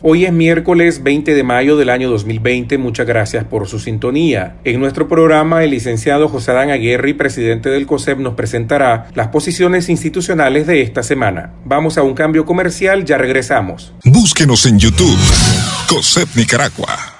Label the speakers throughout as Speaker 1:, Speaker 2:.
Speaker 1: Hoy es miércoles 20 de mayo del año 2020. Muchas gracias por su sintonía. En nuestro programa, el licenciado José Adán Aguirre, presidente del COSEP, nos presentará las posiciones institucionales de esta semana. Vamos a un cambio comercial, ya regresamos.
Speaker 2: Búsquenos en YouTube, COSEP Nicaragua.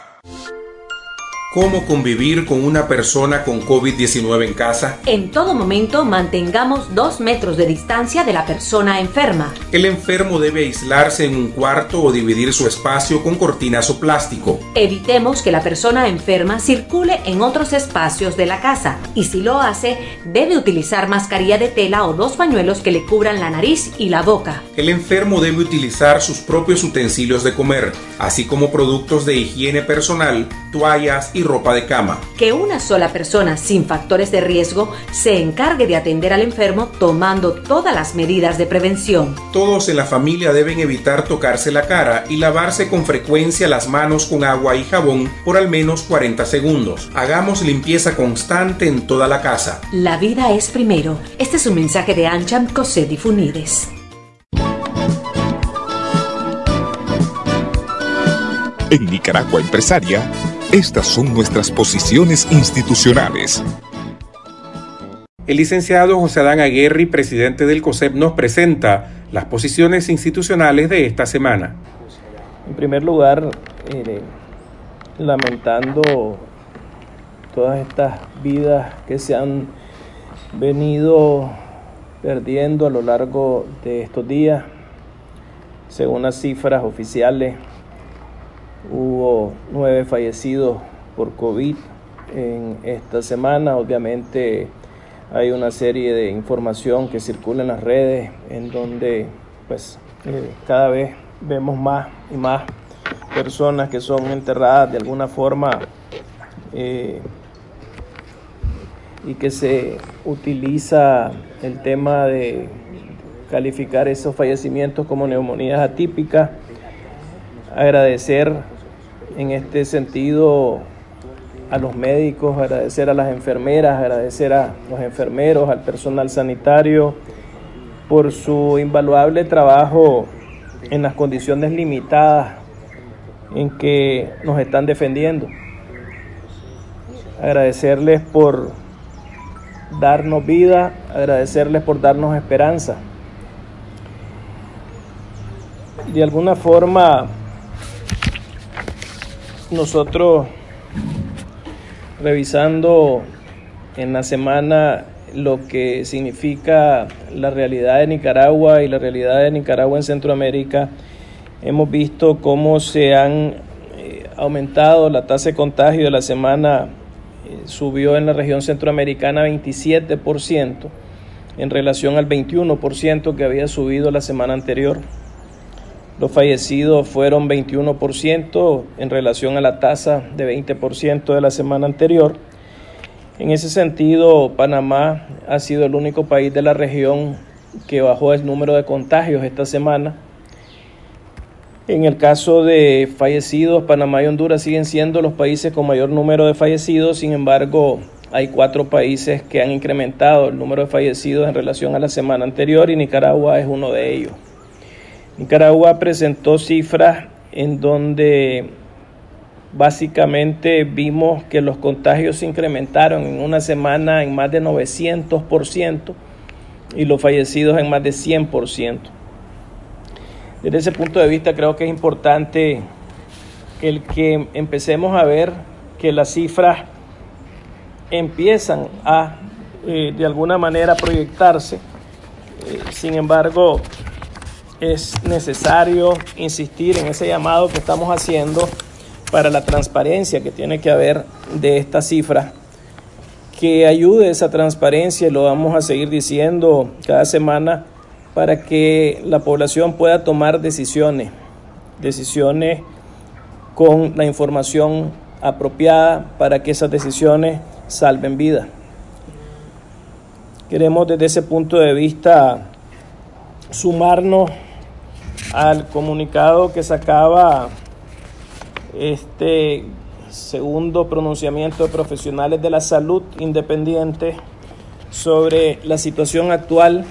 Speaker 1: ¿Cómo convivir con una persona con COVID-19 en casa?
Speaker 3: En todo momento mantengamos dos metros de distancia de la persona enferma.
Speaker 1: El enfermo debe aislarse en un cuarto o dividir su espacio con cortinas o plástico.
Speaker 3: Evitemos que la persona enferma circule en otros espacios de la casa y si lo hace, debe utilizar mascarilla de tela o dos pañuelos que le cubran la nariz y la boca.
Speaker 1: El enfermo debe utilizar sus propios utensilios de comer, así como productos de higiene personal, toallas y y ropa de cama.
Speaker 3: Que una sola persona sin factores de riesgo se encargue de atender al enfermo tomando todas las medidas de prevención.
Speaker 1: Todos en la familia deben evitar tocarse la cara y lavarse con frecuencia las manos con agua y jabón por al menos 40 segundos. Hagamos limpieza constante en toda la casa.
Speaker 3: La vida es primero. Este es un mensaje de Ancham Coset y Funides.
Speaker 2: En Nicaragua Empresaria estas son nuestras posiciones institucionales.
Speaker 1: El licenciado José Adán Aguirre, presidente del COSEP, nos presenta las posiciones institucionales de esta semana.
Speaker 4: En primer lugar, eh, lamentando todas estas vidas que se han venido perdiendo a lo largo de estos días, según las cifras oficiales Hubo nueve fallecidos por COVID en esta semana. Obviamente hay una serie de información que circula en las redes en donde pues eh, cada vez vemos más y más personas que son enterradas de alguna forma eh, y que se utiliza el tema de calificar esos fallecimientos como neumonías atípicas agradecer en este sentido a los médicos, agradecer a las enfermeras, agradecer a los enfermeros, al personal sanitario por su invaluable trabajo en las condiciones limitadas en que nos están defendiendo. Agradecerles por darnos vida, agradecerles por darnos esperanza. De alguna forma, nosotros revisando en la semana lo que significa la realidad de Nicaragua y la realidad de Nicaragua en Centroamérica, hemos visto cómo se han eh, aumentado la tasa de contagio de la semana, eh, subió en la región centroamericana 27% en relación al 21% que había subido la semana anterior. Los fallecidos fueron 21% en relación a la tasa de 20% de la semana anterior. En ese sentido, Panamá ha sido el único país de la región que bajó el número de contagios esta semana. En el caso de fallecidos, Panamá y Honduras siguen siendo los países con mayor número de fallecidos, sin embargo, hay cuatro países que han incrementado el número de fallecidos en relación a la semana anterior y Nicaragua es uno de ellos. Nicaragua presentó cifras en donde básicamente vimos que los contagios se incrementaron en una semana en más de 900% y los fallecidos en más de 100%. Desde ese punto de vista creo que es importante el que empecemos a ver que las cifras empiezan a eh, de alguna manera proyectarse. Eh, sin embargo, es necesario insistir en ese llamado que estamos haciendo para la transparencia que tiene que haber de esta cifra, que ayude esa transparencia, y lo vamos a seguir diciendo cada semana, para que la población pueda tomar decisiones, decisiones con la información apropiada para que esas decisiones salven vidas. Queremos desde ese punto de vista sumarnos al comunicado que sacaba este segundo pronunciamiento de profesionales de la salud independiente sobre la situación actual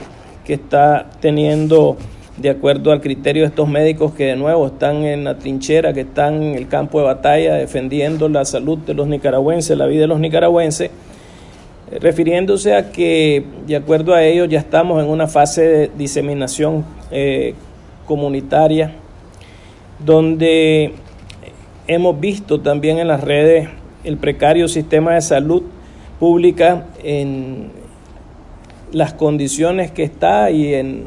Speaker 4: que está teniendo de acuerdo al criterio de estos médicos que de nuevo están en la trinchera, que están en el campo de batalla defendiendo la salud de los nicaragüenses, la vida de los nicaragüenses, refiriéndose a que de acuerdo a ellos ya estamos en una fase de diseminación eh, comunitaria, donde hemos visto también en las redes el precario sistema de salud pública en las condiciones que está y en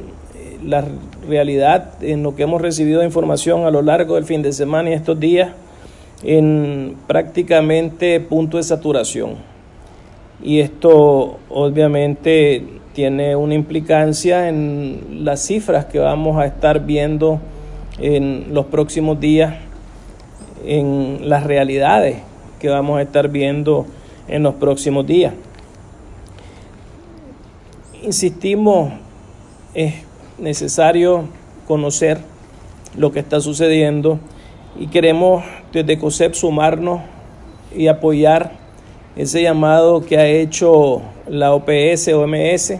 Speaker 4: la realidad en lo que hemos recibido de información a lo largo del fin de semana y estos días en prácticamente punto de saturación. Y esto obviamente tiene una implicancia en las cifras que vamos a estar viendo en los próximos días, en las realidades que vamos a estar viendo en los próximos días. Insistimos, es necesario conocer lo que está sucediendo y queremos desde COSEP sumarnos y apoyar ese llamado que ha hecho la OPS, OMS,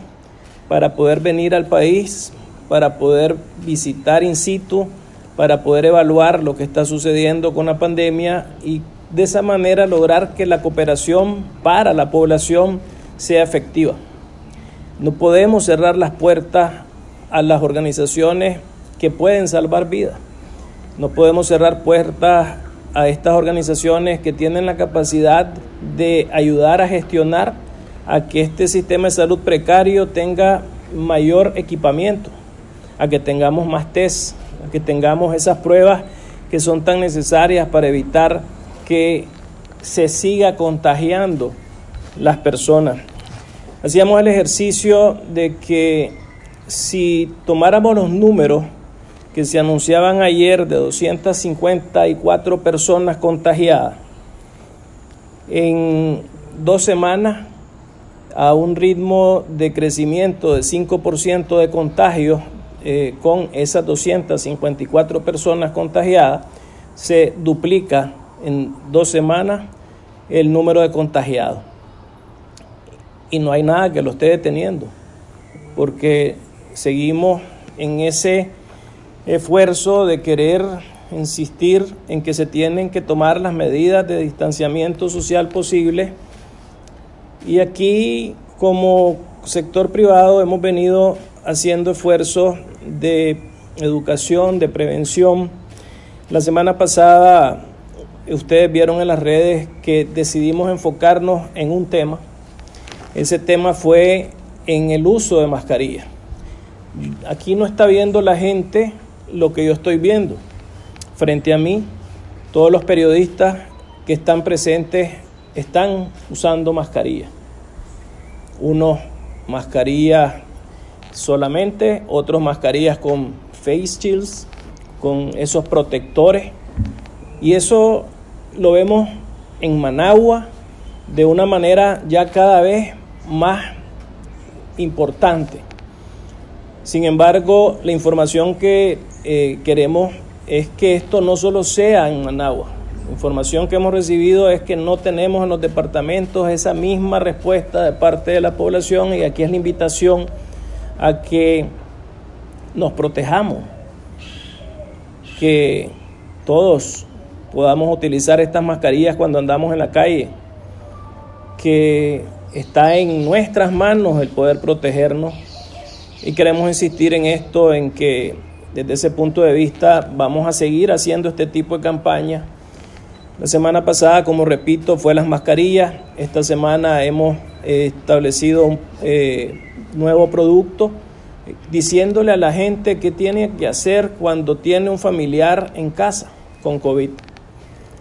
Speaker 4: para poder venir al país, para poder visitar in situ, para poder evaluar lo que está sucediendo con la pandemia y de esa manera lograr que la cooperación para la población sea efectiva. No podemos cerrar las puertas a las organizaciones que pueden salvar vidas. No podemos cerrar puertas a estas organizaciones que tienen la capacidad de ayudar a gestionar a que este sistema de salud precario tenga mayor equipamiento, a que tengamos más test, a que tengamos esas pruebas que son tan necesarias para evitar que se siga contagiando las personas. Hacíamos el ejercicio de que si tomáramos los números que se anunciaban ayer de 254 personas contagiadas, en dos semanas, a un ritmo de crecimiento de 5% de contagios, eh, con esas 254 personas contagiadas, se duplica en dos semanas el número de contagiados. Y no hay nada que lo esté deteniendo, porque seguimos en ese esfuerzo de querer insistir en que se tienen que tomar las medidas de distanciamiento social posible. Y aquí como sector privado hemos venido haciendo esfuerzos de educación, de prevención. La semana pasada ustedes vieron en las redes que decidimos enfocarnos en un tema. Ese tema fue en el uso de mascarillas. Aquí no está viendo la gente lo que yo estoy viendo. Frente a mí, todos los periodistas que están presentes están usando mascarilla. Unos mascarillas solamente, otros mascarillas con face shields, con esos protectores. Y eso lo vemos en Managua de una manera ya cada vez más importante. Sin embargo, la información que eh, queremos es que esto no solo sea en Managua. La información que hemos recibido es que no tenemos en los departamentos esa misma respuesta de parte de la población y aquí es la invitación a que nos protejamos, que todos podamos utilizar estas mascarillas cuando andamos en la calle, que está en nuestras manos el poder protegernos y queremos insistir en esto, en que desde ese punto de vista vamos a seguir haciendo este tipo de campaña. La semana pasada, como repito, fue las mascarillas. Esta semana hemos eh, establecido un eh, nuevo producto diciéndole a la gente qué tiene que hacer cuando tiene un familiar en casa con COVID.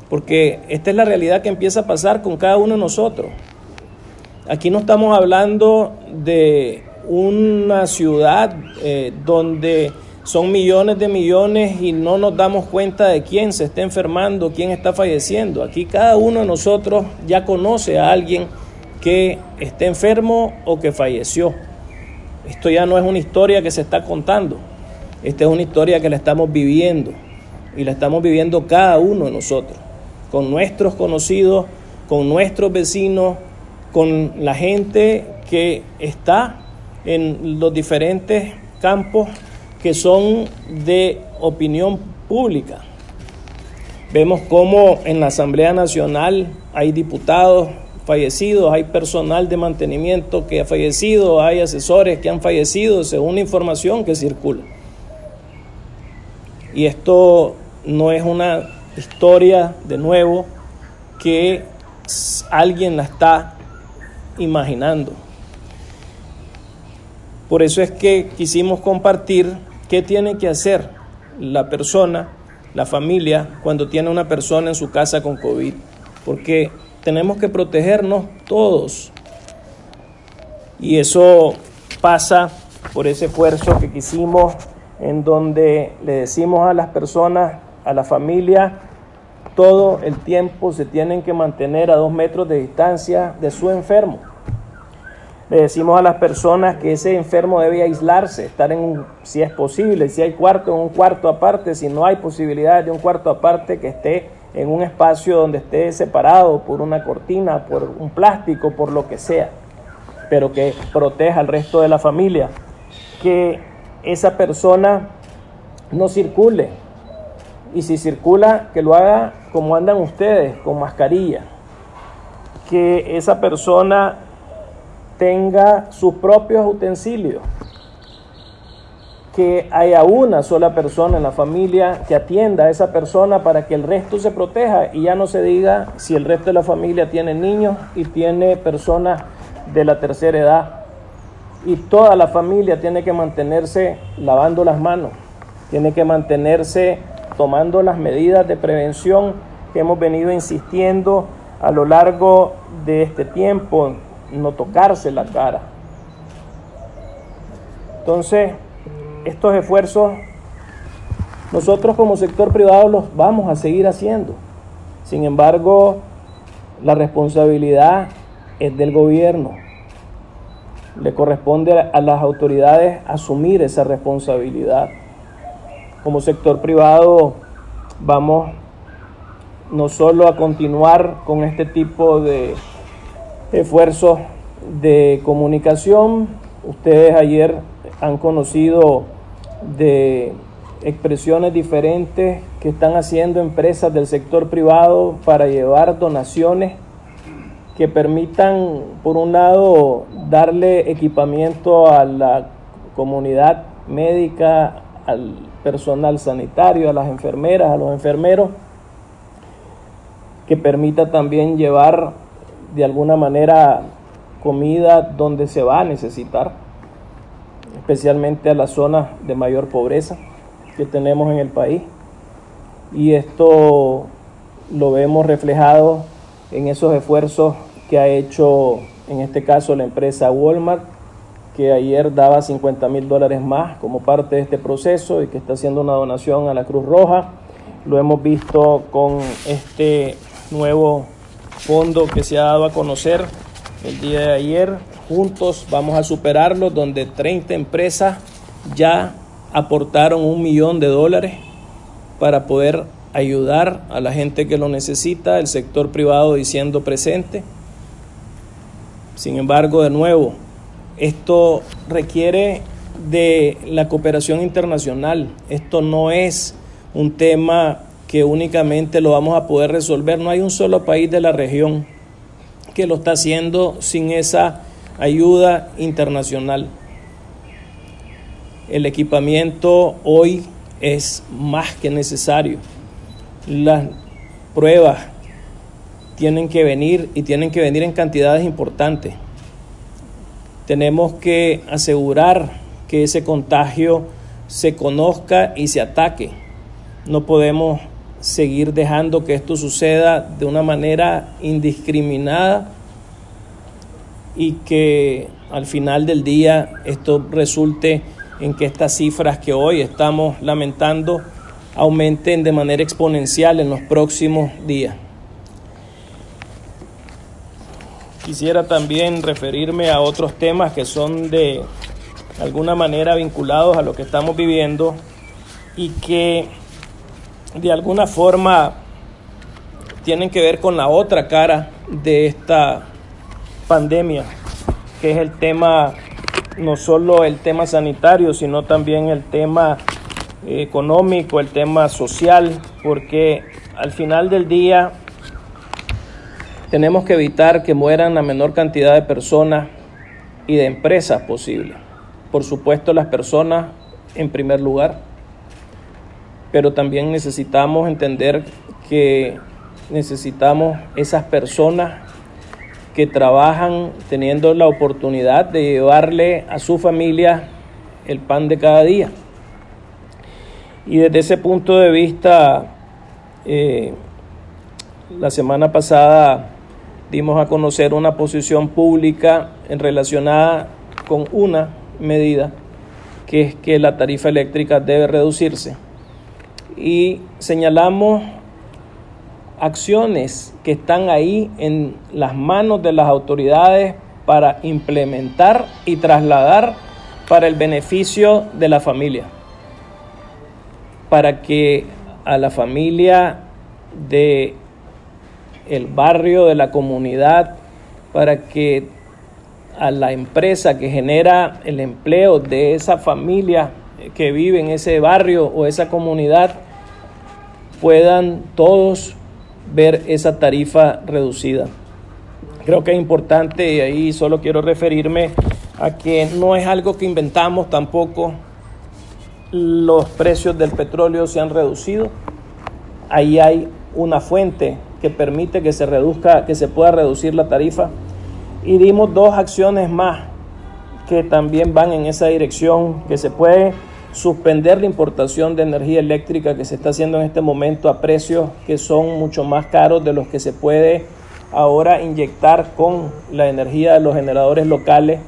Speaker 4: Porque esta es la realidad que empieza a pasar con cada uno de nosotros. Aquí no estamos hablando de una ciudad eh, donde son millones de millones y no nos damos cuenta de quién se está enfermando, quién está falleciendo. Aquí cada uno de nosotros ya conoce a alguien que esté enfermo o que falleció. Esto ya no es una historia que se está contando, esta es una historia que la estamos viviendo y la estamos viviendo cada uno de nosotros, con nuestros conocidos, con nuestros vecinos, con la gente que está en los diferentes campos que son de opinión pública. Vemos cómo en la Asamblea Nacional hay diputados fallecidos, hay personal de mantenimiento que ha fallecido, hay asesores que han fallecido según la información que circula. Y esto no es una historia de nuevo que alguien la está imaginando. Por eso es que quisimos compartir qué tiene que hacer la persona, la familia, cuando tiene una persona en su casa con COVID. Porque tenemos que protegernos todos. Y eso pasa por ese esfuerzo que quisimos en donde le decimos a las personas, a la familia, todo el tiempo se tienen que mantener a dos metros de distancia de su enfermo. Le decimos a las personas que ese enfermo debe aislarse, estar en un, si es posible, si hay cuarto, en un cuarto aparte, si no hay posibilidad de un cuarto aparte, que esté en un espacio donde esté separado por una cortina, por un plástico, por lo que sea, pero que proteja al resto de la familia. Que esa persona no circule. Y si circula, que lo haga como andan ustedes, con mascarilla. Que esa persona tenga sus propios utensilios, que haya una sola persona en la familia que atienda a esa persona para que el resto se proteja y ya no se diga si el resto de la familia tiene niños y tiene personas de la tercera edad. Y toda la familia tiene que mantenerse lavando las manos, tiene que mantenerse tomando las medidas de prevención que hemos venido insistiendo a lo largo de este tiempo no tocarse la cara. Entonces, estos esfuerzos nosotros como sector privado los vamos a seguir haciendo. Sin embargo, la responsabilidad es del gobierno. Le corresponde a las autoridades asumir esa responsabilidad. Como sector privado vamos no solo a continuar con este tipo de esfuerzos de comunicación. Ustedes ayer han conocido de expresiones diferentes que están haciendo empresas del sector privado para llevar donaciones que permitan, por un lado, darle equipamiento a la comunidad médica, al personal sanitario, a las enfermeras, a los enfermeros, que permita también llevar de alguna manera comida donde se va a necesitar, especialmente a las zonas de mayor pobreza que tenemos en el país. Y esto lo vemos reflejado en esos esfuerzos que ha hecho, en este caso, la empresa Walmart, que ayer daba 50 mil dólares más como parte de este proceso y que está haciendo una donación a la Cruz Roja. Lo hemos visto con este nuevo fondo que se ha dado a conocer el día de ayer. Juntos vamos a superarlo, donde 30 empresas ya aportaron un millón de dólares para poder ayudar a la gente que lo necesita, el sector privado diciendo presente. Sin embargo, de nuevo, esto requiere de la cooperación internacional. Esto no es un tema que únicamente lo vamos a poder resolver. No hay un solo país de la región que lo está haciendo sin esa ayuda internacional. El equipamiento hoy es más que necesario. Las pruebas tienen que venir y tienen que venir en cantidades importantes. Tenemos que asegurar que ese contagio se conozca y se ataque. No podemos seguir dejando que esto suceda de una manera indiscriminada y que al final del día esto resulte en que estas cifras que hoy estamos lamentando aumenten de manera exponencial en los próximos días. Quisiera también referirme a otros temas que son de alguna manera vinculados a lo que estamos viviendo y que de alguna forma tienen que ver con la otra cara de esta pandemia, que es el tema, no solo el tema sanitario, sino también el tema económico, el tema social, porque al final del día tenemos que evitar que mueran la menor cantidad de personas y de empresas posible. Por supuesto, las personas en primer lugar, pero también necesitamos entender que necesitamos esas personas que trabajan teniendo la oportunidad de llevarle a su familia el pan de cada día. Y desde ese punto de vista, eh, la semana pasada dimos a conocer una posición pública en relacionada con una medida, que es que la tarifa eléctrica debe reducirse. Y señalamos acciones que están ahí en las manos de las autoridades para implementar y trasladar para el beneficio de la familia. Para que a la familia de el barrio, de la comunidad, para que a la empresa que genera el empleo de esa familia que vive en ese barrio o esa comunidad puedan todos ver esa tarifa reducida. Creo que es importante y ahí solo quiero referirme a que no es algo que inventamos tampoco, los precios del petróleo se han reducido. Ahí hay una fuente que permite que se reduzca, que se pueda reducir la tarifa. Y dimos dos acciones más que también van en esa dirección, que se puede suspender la importación de energía eléctrica que se está haciendo en este momento a precios que son mucho más caros de los que se puede ahora inyectar con la energía de los generadores locales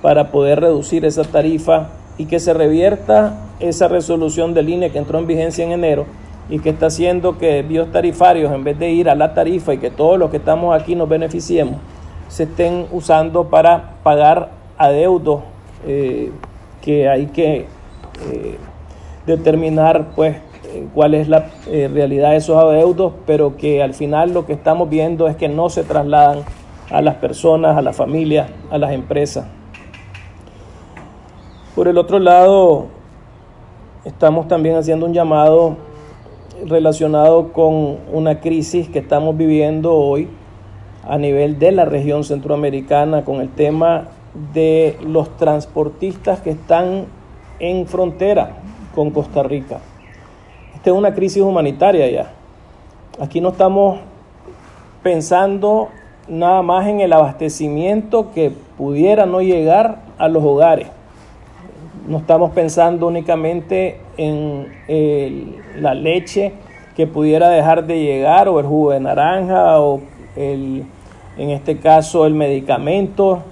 Speaker 4: para poder reducir esa tarifa y que se revierta esa resolución de línea que entró en vigencia en enero y que está haciendo que biotarifarios, en vez de ir a la tarifa y que todos los que estamos aquí nos beneficiemos, se estén usando para pagar adeudos eh, que hay que eh, determinar pues cuál es la eh, realidad de esos adeudos, pero que al final lo que estamos viendo es que no se trasladan a las personas, a las familias, a las empresas. Por el otro lado, estamos también haciendo un llamado relacionado con una crisis que estamos viviendo hoy a nivel de la región centroamericana con el tema de los transportistas que están en frontera con Costa Rica. Esta es una crisis humanitaria ya. Aquí no estamos pensando nada más en el abastecimiento que pudiera no llegar a los hogares no estamos pensando únicamente en la leche que pudiera dejar de llegar o el jugo de naranja o el, en este caso el medicamento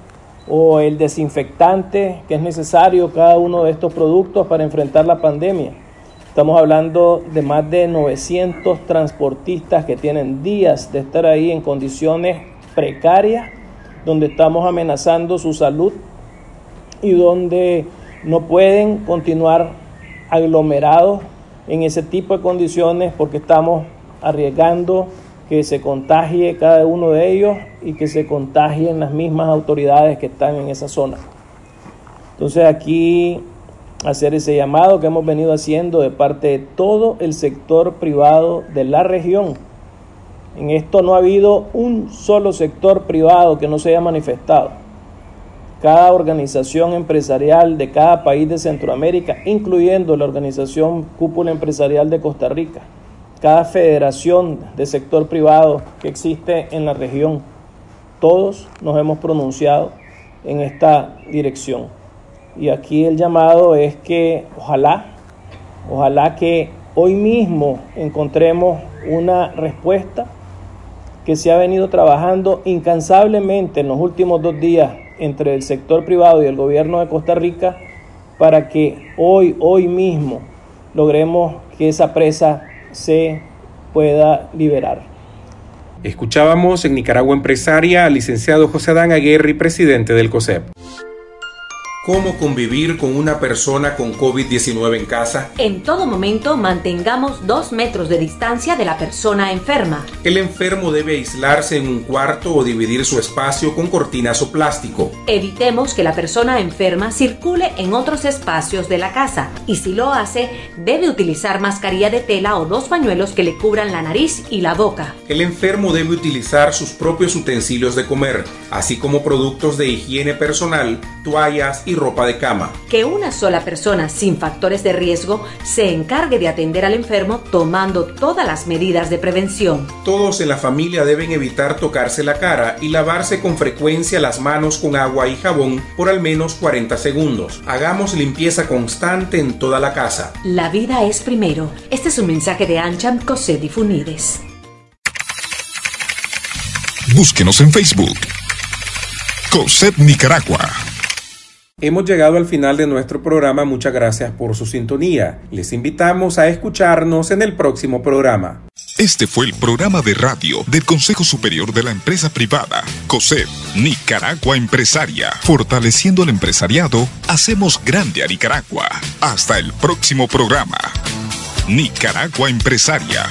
Speaker 4: o el desinfectante que es necesario cada uno de estos productos para enfrentar la pandemia. Estamos hablando de más de 900 transportistas que tienen días de estar ahí en condiciones precarias, donde estamos amenazando su salud y donde no pueden continuar aglomerados en ese tipo de condiciones porque estamos arriesgando que se contagie cada uno de ellos y que se contagien las mismas autoridades que están en esa zona. Entonces aquí hacer ese llamado que hemos venido haciendo de parte de todo el sector privado de la región. En esto no ha habido un solo sector privado que no se haya manifestado cada organización empresarial de cada país de Centroamérica, incluyendo la organización Cúpula Empresarial de Costa Rica, cada federación de sector privado que existe en la región, todos nos hemos pronunciado en esta dirección. Y aquí el llamado es que ojalá, ojalá que hoy mismo encontremos una respuesta que se ha venido trabajando incansablemente en los últimos dos días entre el sector privado y el gobierno de Costa Rica para que hoy, hoy mismo, logremos que esa presa se pueda liberar.
Speaker 1: Escuchábamos en Nicaragua Empresaria al licenciado José Adán Aguirre, presidente del COSEP cómo convivir con una persona con COVID-19 en casa?
Speaker 3: En todo momento mantengamos dos metros de distancia de la persona enferma.
Speaker 1: El enfermo debe aislarse en un cuarto o dividir su espacio con cortinas o plástico.
Speaker 3: Evitemos que la persona enferma circule en otros espacios de la casa y si lo hace, debe utilizar mascarilla de tela o dos pañuelos que le cubran la nariz y la boca.
Speaker 1: El enfermo debe utilizar sus propios utensilios de comer, así como productos de higiene personal, toallas y ropa de cama.
Speaker 3: Que una sola persona sin factores de riesgo se encargue de atender al enfermo tomando todas las medidas de prevención.
Speaker 1: Todos en la familia deben evitar tocarse la cara y lavarse con frecuencia las manos con agua y jabón por al menos 40 segundos. Hagamos limpieza constante en toda la casa.
Speaker 3: La vida es primero. Este es un mensaje de Ancham Cosé Funides.
Speaker 2: Búsquenos en Facebook. COSET Nicaragua.
Speaker 1: Hemos llegado al final de nuestro programa. Muchas gracias por su sintonía. Les invitamos a escucharnos en el próximo programa.
Speaker 2: Este fue el programa de radio del Consejo Superior de la Empresa Privada, COSEP, Nicaragua Empresaria. Fortaleciendo el empresariado, hacemos grande a Nicaragua. Hasta el próximo programa. Nicaragua Empresaria